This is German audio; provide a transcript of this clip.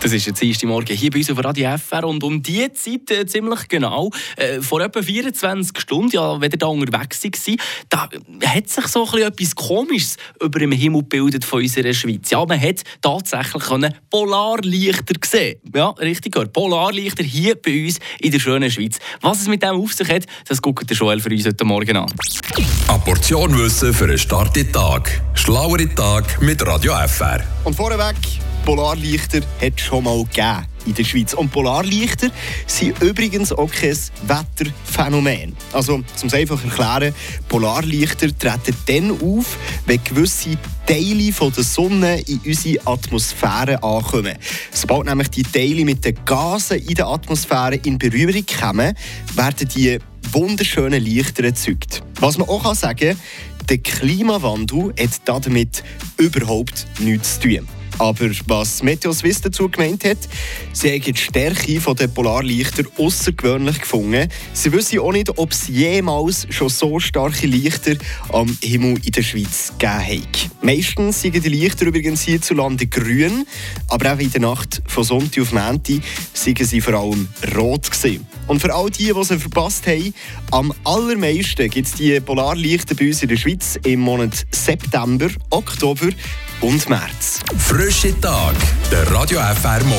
Das ist jetzt erste Morgen hier bei uns auf Radio FR und um diese Zeit äh, ziemlich genau, äh, vor etwa 24 Stunden, ja, wenn ihr da unterwegs war, da hat sich so ein etwas Komisches über dem Himmel gebildet von unserer Schweiz. Ja, man hat tatsächlich können Polarlichter gesehen. Ja, richtig gehört. Polarlichter hier bei uns in der schönen Schweiz. Was es mit dem auf sich hat, das guckt der Joel für uns heute Morgen an. Eine Portion Wissen für einen starken Tag. Schlauere Tag mit Radio FR. Und vorweg, Polarlichter hat es schon mal gegeben in der Schweiz. Und Polarlichter sind übrigens auch kein Wetterphänomen. Also, um es einfach zu erklären, Polarlichter treten dann auf, wenn gewisse Teile von der Sonne in unsere Atmosphäre ankommen. Sobald nämlich die Teile mit den Gasen in der Atmosphäre in Berührung kommen, werden die wunderschönen Lichter erzeugt. Was man auch sagen kann, der Klimawandel hat damit überhaupt nichts zu tun. Aber was Meteo Swiss dazu gemeint hat, sie haben die Stärke der Polarlichter außergewöhnlich gefunden. Sie wissen auch nicht, ob es jemals schon so starke Lichter am Himmel in der Schweiz gegeben hat. Meistens sind die Lichter übrigens hierzulande grün, aber auch in der Nacht von Sonntag auf Montag sind sie vor allem rot gewesen. Und für all die, die sie verpasst haben, am allermeisten gibt es die Polarlichter bei uns in der Schweiz im Monat September, Oktober und März. Frische Tag, der Radio FR Morgen.